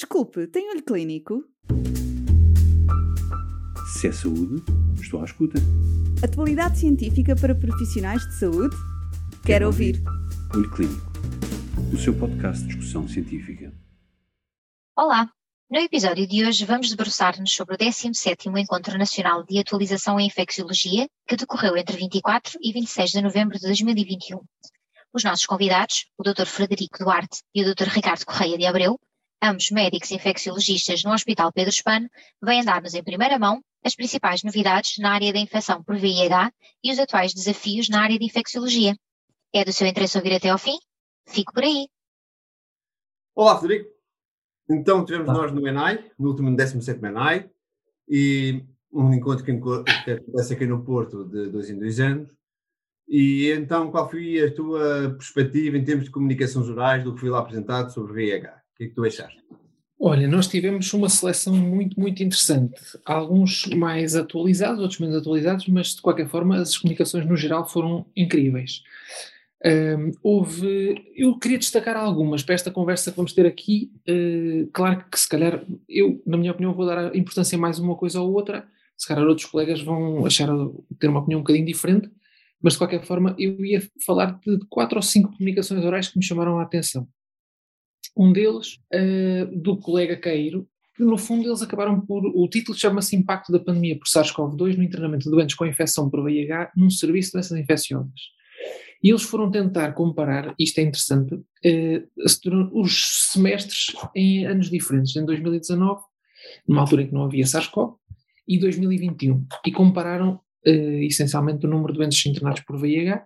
Desculpe, tem olho clínico? Se é saúde, estou à escuta. Atualidade científica para profissionais de saúde? Quero, Quero ouvir. Olho Clínico, o seu podcast de discussão científica. Olá! No episódio de hoje vamos debruçar-nos sobre o 17º Encontro Nacional de Atualização em Infecciologia, que decorreu entre 24 e 26 de novembro de 2021. Os nossos convidados, o Dr. Frederico Duarte e o Dr. Ricardo Correia de Abreu, ambos médicos infecciologistas no Hospital Pedro Spano, vêm dar-nos em primeira mão as principais novidades na área da infecção por VIH e os atuais desafios na área de infecciologia. É do seu interesse ouvir até ao fim? Fico por aí! Olá, Frederico. Então, tivemos nós no ENAI, no último 17 ENAI, e um encontro que, enco- que acontece aqui no Porto de dois em dois anos. E então, qual foi a tua perspectiva em termos de comunicações orais do que foi lá apresentado sobre VIH? Que é que tu achaste? Olha, nós tivemos uma seleção muito, muito interessante. Alguns mais atualizados, outros menos atualizados, mas de qualquer forma as comunicações no geral foram incríveis. Ahm, houve, eu queria destacar algumas para esta conversa que vamos ter aqui. Eh, claro que se calhar eu, na minha opinião, vou dar importância mais uma coisa ou outra. Se calhar outros colegas vão achar ter uma opinião um bocadinho diferente, mas de qualquer forma eu ia falar de quatro ou cinco comunicações orais que me chamaram a atenção. Um deles, eh, do colega Cairo, que no fundo eles acabaram por. O título chama-se Impacto da Pandemia por SARS-CoV-2 no internamento de doentes com infecção por VIH num serviço de infecciosas. E eles foram tentar comparar, isto é interessante, eh, os semestres em anos diferentes, em 2019, numa altura em que não havia SARS-CoV, e 2021, e compararam eh, essencialmente o número de doentes internados por VIH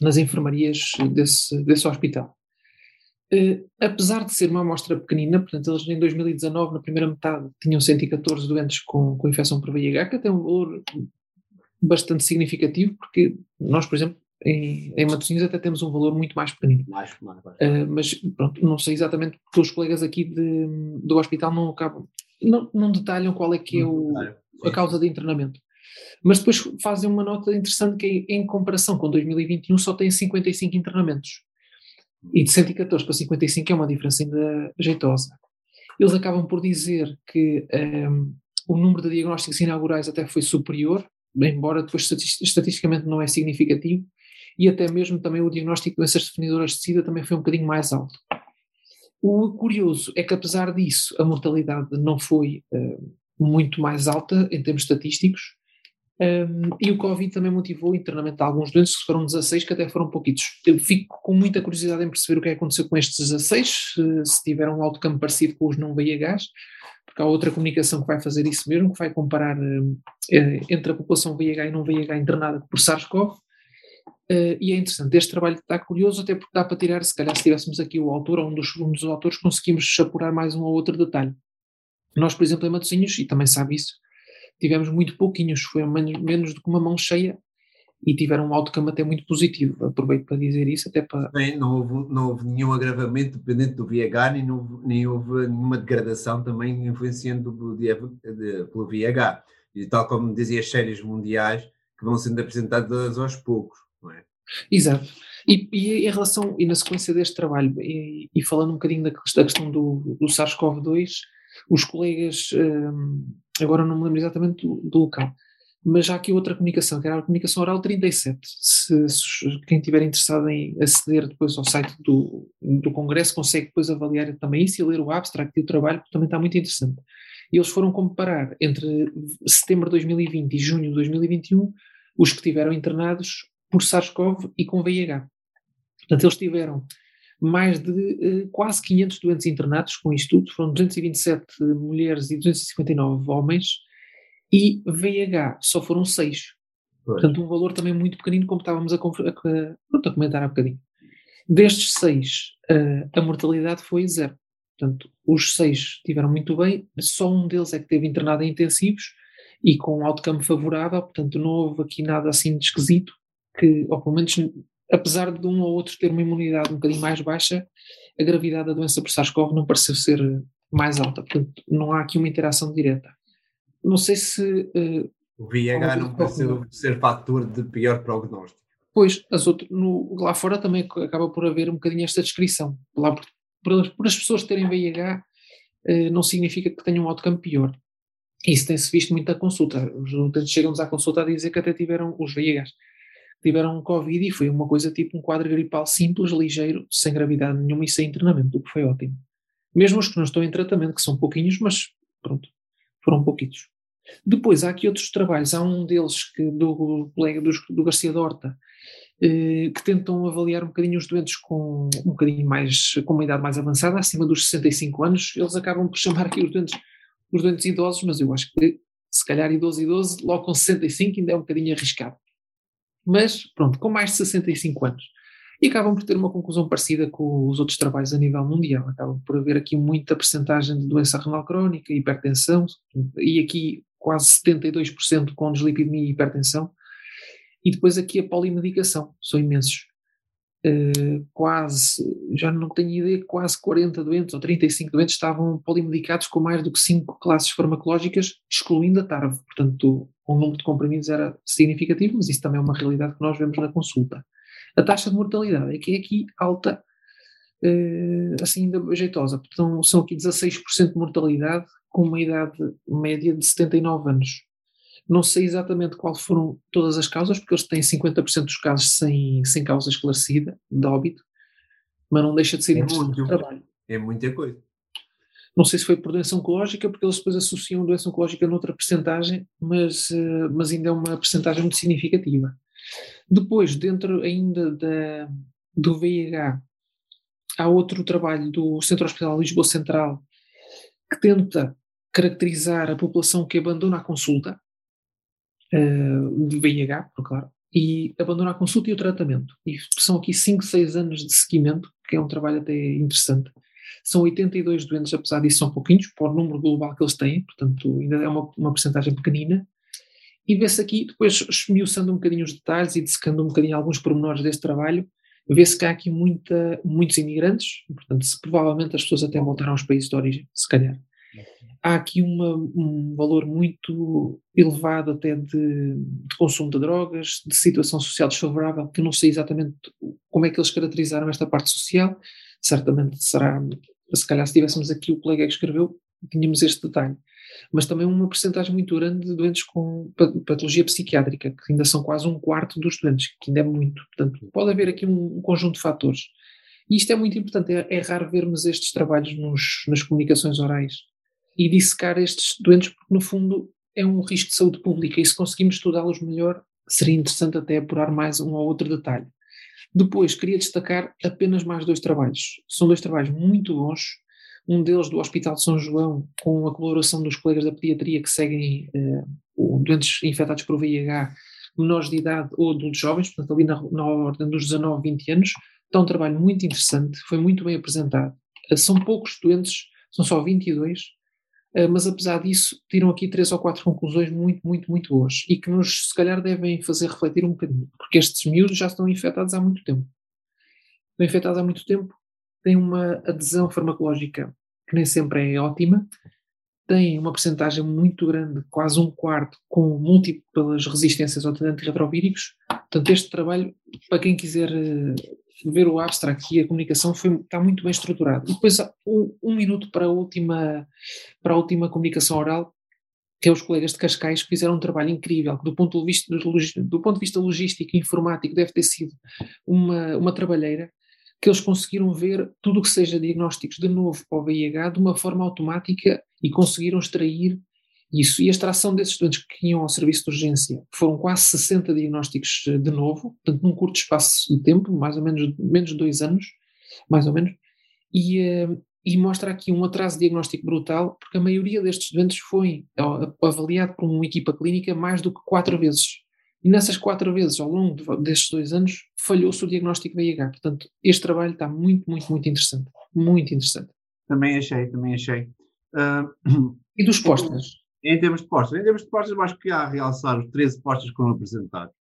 nas enfermarias desse, desse hospital. Eh, apesar de ser uma amostra pequenina, portanto, eles em 2019, na primeira metade, tinham 114 doentes com, com infecção por VIH, que até é um valor bastante significativo, porque nós, por exemplo, em, em Matosinhos até temos um valor muito mais pequenino. Mais, mais, mais. Uh, mas pronto, não sei exatamente porque os colegas aqui de, do hospital não acabam, não, não detalham qual é que é o, a causa de internamento. Mas depois fazem uma nota interessante que é, em comparação com 2021 só tem 55 internamentos. E de 114 para 55 é uma diferença ainda jeitosa. Eles acabam por dizer que um, o número de diagnósticos inaugurais até foi superior, embora depois estatisticamente não é significativo, e até mesmo também o diagnóstico de doenças definidoras de SIDA também foi um bocadinho mais alto. O curioso é que apesar disso a mortalidade não foi uh, muito mais alta em termos estatísticos, um, e o Covid também motivou o internamento de alguns doentes, que foram 16, que até foram pouquitos. Eu fico com muita curiosidade em perceber o que é aconteceu com estes 16, se, se tiveram um outcome parecido com os não VIHs, porque há outra comunicação que vai fazer isso mesmo, que vai comparar uh, entre a população VIH e não VIH internada por SARS-CoV, Uh, e é interessante, este trabalho está curioso, até porque dá para tirar, se calhar se tivéssemos aqui o autor ou um dos, um dos autores, conseguimos apurar mais um ou outro detalhe. Nós, por exemplo, em Matosinhos, e também sabe isso, tivemos muito pouquinhos, foi menos, menos do que uma mão cheia, e tiveram um outcome até muito positivo. Aproveito para dizer isso, até para... Bem, não, houve, não houve nenhum agravamento dependente do VIH, nem, não, nem houve nenhuma degradação também influenciando pelo VIH. E tal como dizia as séries mundiais, que vão sendo apresentadas aos poucos. É? Exato. E, e, em relação, e na sequência deste trabalho, e, e falando um bocadinho da, da questão do, do SARS-CoV-2, os colegas, hum, agora não me lembro exatamente do, do, local, mas há aqui outra comunicação, que era a comunicação oral 37. Se, se quem estiver interessado em aceder depois ao site do, do Congresso consegue depois avaliar também isso e ler o abstract e o trabalho, porque também está muito interessante. E eles foram comparar entre setembro de 2020 e junho de 2021 os que tiveram internados por SARS-CoV e com VIH. Portanto, eles tiveram mais de uh, quase 500 doentes internados com isto tudo, foram 227 mulheres e 259 homens, e VIH só foram 6. Portanto, um valor também muito pequenino, como estávamos a, a, a comentar há bocadinho. Destes 6, uh, a mortalidade foi zero. Portanto, os 6 tiveram muito bem, só um deles é que teve internado em intensivos e com um outcome favorável, portanto, não houve aqui nada assim de esquisito que, ou pelo menos, apesar de um ou outro ter uma imunidade um bocadinho mais baixa, a gravidade da doença por SARS-CoV não pareceu ser mais alta, portanto não há aqui uma interação direta. Não sei se... Uh, o VIH não pareceu ser fator de pior prognóstico. Pois, as outras, no, lá fora também acaba por haver um bocadinho esta descrição. Lá por, por, por as pessoas terem VIH, uh, não significa que tenham um outcome pior. Isso tem-se visto muito na consulta. Os utentes chegam-nos à consulta a dizer que até tiveram os VIHs, tiveram Covid e foi uma coisa tipo um quadro gripal simples, ligeiro, sem gravidade nenhuma e sem internamento, o que foi ótimo. Mesmo os que não estão em tratamento, que são pouquinhos, mas pronto, foram pouquitos. Depois há aqui outros trabalhos, há um deles que, do colega do, do Garcia Dorta, eh, que tentam avaliar um bocadinho os doentes com um bocadinho mais, com uma idade mais avançada, acima dos 65 anos, eles acabam por chamar aqui os doentes, os doentes idosos, mas eu acho que se calhar idoso idoso, logo com 65 ainda é um bocadinho arriscado. Mas pronto, com mais de 65 anos. E acabam por ter uma conclusão parecida com os outros trabalhos a nível mundial. Acabam por haver aqui muita percentagem de doença renal crónica, hipertensão, e aqui quase 72% com deslipidemia e hipertensão. E depois aqui a polimedicação, são imensos. Uh, quase, já não tenho ideia, quase 40 doentes ou 35 doentes estavam polimedicados com mais do que 5 classes farmacológicas, excluindo a TARV. Portanto, o número de comprimidos era significativo, mas isso também é uma realidade que nós vemos na consulta. A taxa de mortalidade é que é aqui alta, uh, assim ainda jeitosa. Portanto, são aqui 16% de mortalidade com uma idade média de 79 anos. Não sei exatamente quais foram todas as causas, porque eles têm 50% dos casos sem, sem causa esclarecida de óbito, mas não deixa de ser é interessante muito, trabalho. É muita coisa. Não sei se foi por doença oncológica, porque eles depois associam doença oncológica noutra percentagem, mas, eh, mas ainda é uma percentagem muito significativa. Depois, dentro ainda da, do VIH, há outro trabalho do Centro Hospitalar Lisboa Central que tenta caracterizar a população que abandona a consulta, uh, de VIH, claro, e abandona a consulta e o tratamento. E são aqui 5, 6 anos de seguimento, que é um trabalho até interessante. São 82 doentes, apesar disso são pouquinhos, para o número global que eles têm, portanto ainda é uma, uma porcentagem pequenina. E vê-se aqui, depois esmiuçando um bocadinho os detalhes e dissecando um bocadinho alguns pormenores deste trabalho, vê-se que há aqui muita, muitos imigrantes, portanto, se, provavelmente as pessoas até voltaram aos países de origem, se calhar há aqui uma, um valor muito elevado até de, de, consumo de drogas, de situação social desfavorável, que eu não sei exatamente como é que eles caracterizaram esta parte social, certamente será, se calhar se tivéssemos aqui o colega que escreveu, tínhamos este detalhe. Mas também uma percentagem muito grande de doentes com patologia psiquiátrica, que ainda são quase um quarto dos doentes, que ainda é muito. Portanto, pode haver aqui um, um conjunto de fatores. E isto é muito importante, é, é raro vermos estes trabalhos nos, nas comunicações orais e dissecar estes doentes, porque no fundo é um risco de saúde pública e se conseguimos estudá-los melhor, seria interessante até apurar mais um ou outro detalhe. Depois, queria destacar apenas mais dois trabalhos. São dois trabalhos muito bons. Um deles do Hospital de São João, com a colaboração dos colegas da pediatria que seguem eh, doentes infectados por VIH, menores de idade ou adultos jovens, portanto, ali na, na ordem dos 19, 20 anos. Está um trabalho muito interessante, foi muito bem apresentado. Eh, são poucos doentes, são só 22, eh, mas apesar disso, tiram aqui três ou quatro conclusões muito, muito, muito boas e que nos, se calhar, devem fazer refletir um bocadinho, porque estes miúdos já estão infectados há muito tempo. Estão infectados há muito tempo, têm uma adesão farmacológica que nem sempre é ótima, têm uma percentagem muito grande, quase um quarto, com múltiplas resistências aos antirretrovíricos. Portanto, este trabalho, para quem quiser eh, ver o abstract e a comunicação foi, está muito bem estruturado. E depois um, um, minuto para a última para a última comunicação oral, que é os colegas de Cascais que fizeram um trabalho incrível, que do ponto de vista, do ponto de vista logístico e informático deve ter sido uma, uma trabalheira, que eles conseguiram ver tudo o que seja diagnósticos de novo para o VIH de uma forma automática e conseguiram extrair isso. E a extração desses doentes que iam ao serviço de urgência foram quase 60 diagnósticos eh, de novo, portanto, num curto espaço de tempo, mais ou menos, menos de dois anos, mais ou menos, e, eh, e mostra aqui um atraso diagnóstico brutal, porque a maioria destes doentes foi avaliado por uma equipa clínica mais do que quatro vezes. E nessas quatro vezes, ao longo destes dois anos, falhou-se o diagnóstico VIH. Portanto, este trabalho está muito, muito, muito interessante. Muito interessante. Também achei, também achei. Uh, e dos postas? Em termos de postas, em termos de postas, acho que há a realçar os 13 postas que foram apresentados,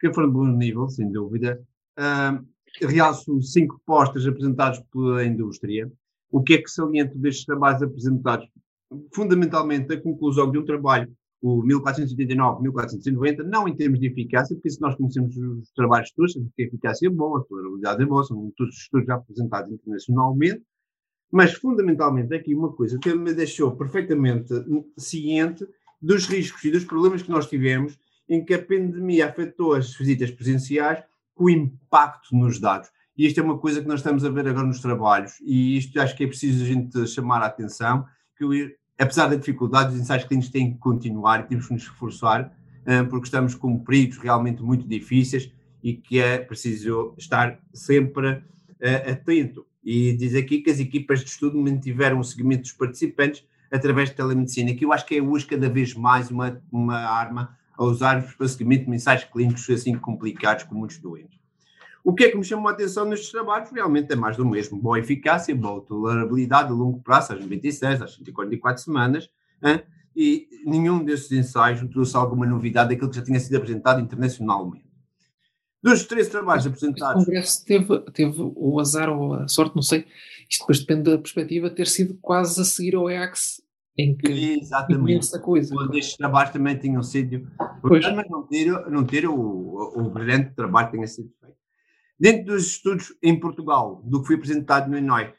que foram de bom nível, sem dúvida. Uh, realço cinco postas apresentados pela indústria. O que é que saliento destes trabalhos apresentados? Fundamentalmente, a conclusão de um trabalho, o 1489-1490, não em termos de eficácia, porque se nós conhecemos os trabalhos todos, a eficácia é boa, a tolerabilidade é boa, são todos os estudos já apresentados internacionalmente, Mas, fundamentalmente, aqui uma coisa que me deixou perfeitamente ciente dos riscos e dos problemas que nós tivemos em que a pandemia afetou as visitas presenciais com impacto nos dados. E isto é uma coisa que nós estamos a ver agora nos trabalhos, e isto acho que é preciso a gente chamar a atenção, que apesar da dificuldade, os ensaios clínicos têm que continuar e temos que nos esforçar, eh, porque estamos com períodos realmente muito difíceis e que é preciso estar sempre uh, atento. E diz aqui que as equipas de estudo mantiveram o seguimento dos participantes através de telemedicina, que eu acho que é hoje cada vez mais uma, uma arma a usar para seguimento de ensaios clínicos assim complicados com muitos doentes. O que é que me chamou a atenção nestes trabalhos? Realmente é mais do mesmo. Boa eficácia, boa tolerabilidade a longo prazo, às 96, às 144 semanas, hein? e nenhum desses ensaios trouxe alguma novidade daquilo que já tinha sido apresentado internacionalmente. Dos três trabalhos apresentados. O Congresso teve, teve o azar ou a sorte, não sei, isto depois depende da perspectiva, ter sido quase a seguir ao EAX, em que Exatamente. essa coisa. Estes trabalhos também tinham sido. Mas não ter, não ter o, o, brilhante trabalho que tenha sido feito. Dentro dos estudos em Portugal, do que foi apresentado no ENOI,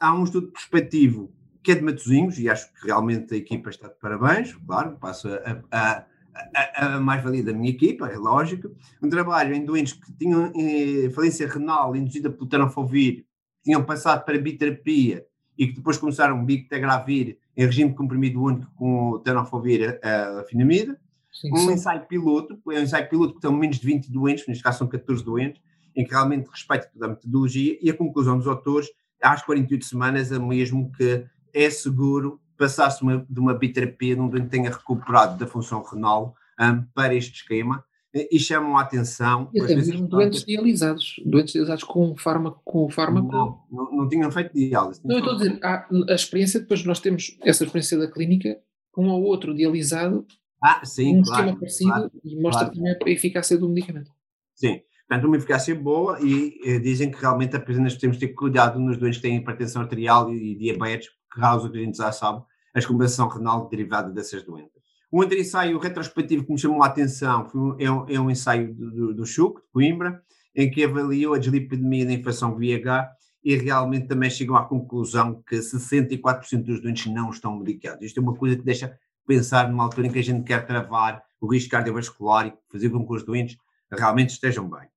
há um estudo perspectivo que é de Matosinhos, e acho que realmente a equipa está de parabéns, claro, passo a, a a, a mais-valia da minha equipa, é lógico. Um trabalho em doentes que tinham eh, falência renal induzida pelo tenofovir, tinham passado para biterapia e que depois começaram bictegravir em regime comprimido único com o tenofovir a, a finamida. Sim, um sim. ensaio piloto, é um ensaio piloto que estão menos de 20 doentes, neste caso são 14 doentes, em que realmente respeita toda a metodologia e a conclusão dos autores, às 48 semanas, é mesmo que é seguro passasse uma, de uma biterapia num doente tenha recuperado da função renal um, para este esquema e chamam a atenção. E até mesmo doentes dialisados, doentes dialisados com fármaco. Com fármaco. Não, não, não tinham feito diálise. Não, eu estou a dizer, há, a experiência, depois nós temos essa experiência da clínica, um ou outro dialisado, ah, sim, um claro, esquema parecido claro, e mostra claro. também a eficácia do medicamento. Sim, portanto, uma eficácia boa e eh, dizem que realmente apenas temos de ter cuidado nos doentes que têm hipertensão arterial e, e diabetes, que causa que a gente já sabe, a descompensação renal derivada dessas doenças. Um outro ensaio retrospectivo que me chamou a atenção foi, é, um, é um ensaio do, do, CHUC, de Coimbra, em que avaliou a dislipidemia da infecção VIH e realmente também chegou à conclusão que 64% dos doentes não estão medicados. Isto é uma coisa que deixa pensar numa altura em que a gente quer travar o risco cardiovascular e fazer com que os doentes realmente estejam bem.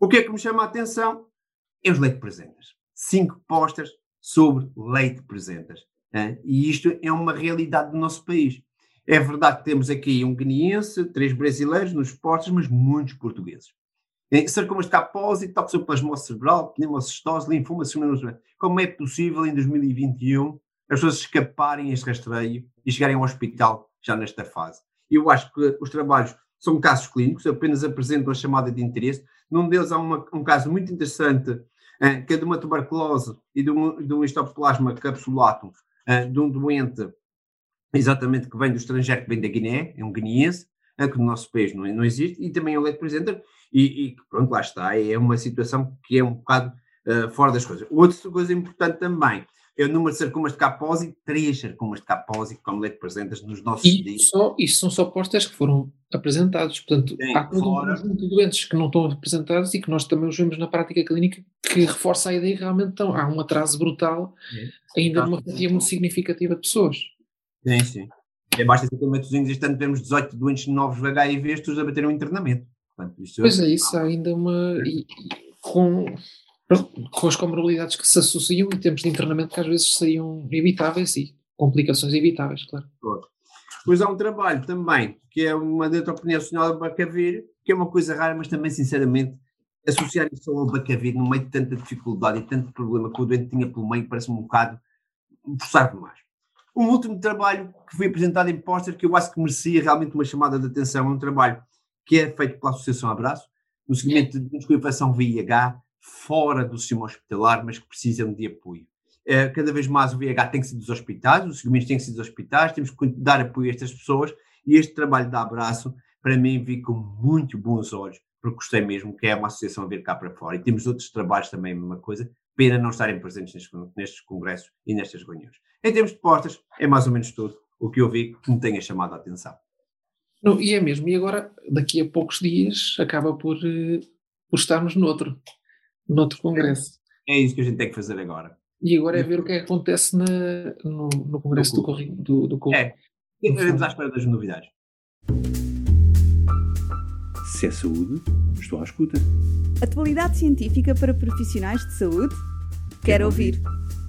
O que é que me chama a atenção? É os leite presentas. Cinco postas sobre leite presentas. E isto é uma realidade do nosso país. É verdade que temos aqui um guineense, três brasileiros nos postos, mas muitos portugueses. Sarcomas de capose, toxoplasmose cerebral, pneumocistose, linfoma, como é possível em 2021 as pessoas escaparem a este rastreio e chegarem ao hospital já nesta fase? Eu acho que os trabalhos são casos clínicos, apenas apresentam a chamada de interesse. Num deles há uma, um caso muito interessante, que é de uma tuberculose e de um, de um histoplasma uh, de um doente exatamente que vem do estrangeiro, que vem da Guiné, é um guineense, uh, que no nosso país não, não existe, e também é um leite presenter, e, e pronto, lá está, é uma situação que é um bocado uh, fora das coisas. Outra coisa importante também é o número de sarcomas de capose, três sarcomas de capose como leite presentes nos nossos e dias. Só, isso são só postas que foram apresentados, portanto, Sim, há todo fora. um conjunto de doentes que não estão apresentados e que nós também os vemos na prática clínica que reforça a ideia que realmente estão. Há um atraso brutal, é. ainda numa quantia muito significativa de pessoas. Sim, sim. É, basta ser metozinhos este ano temos 18 doentes novos HIV, todos a bater um internamento. Portanto, pois é, isso há ainda uma. E, com com as comorbilidades que se associam e tempos de internamento que às vezes seriam evitáveis e complicações evitáveis, claro. Pois há um trabalho também, que é uma dentro opinião nacional do Bacavir, que é uma coisa rara, mas também, sinceramente, associar isso ao Bacavir no meio de tanta dificuldade e tanto problema que o doente tinha pelo meio, parece-me um bocado forçar demais. Um último trabalho que foi apresentado em póster, que eu acho que merecia realmente uma chamada de atenção, é um trabalho que é feito pela Associação Abraço, no seguimento de descoifação VIH, fora do sistema hospitalar, mas que precisam de apoio. Eh, cada vez mais o VIH tem que ser dos hospitais, os segmentos têm que ser dos hospitais, temos que dar apoio a estas pessoas e este trabalho de abraço, para mim, vi com muito bons olhos, porque gostei mesmo, que é uma associação a vir cá para fora. E temos outros trabalhos também, a mesma coisa, pena não estarem presentes nestes, congressos e nestas reuniões. Em termos de postas, é mais ou menos tudo o que eu vi que me tenha chamado a atenção. Não, e é mesmo, e agora, daqui a poucos dias, acaba por, uh, por estarmos noutro noutro congresso. É isso que a gente tem que fazer agora. E agora é ver o que é que acontece na, no, no Congresso do Correio. Do, do Correio. É, estaremos à espera das novidades. Se é saúde, estou à escuta. Atualidade científica para profissionais de saúde? Quero ouvir.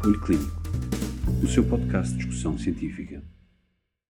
Olho Clínico, o seu podcast de discussão científica.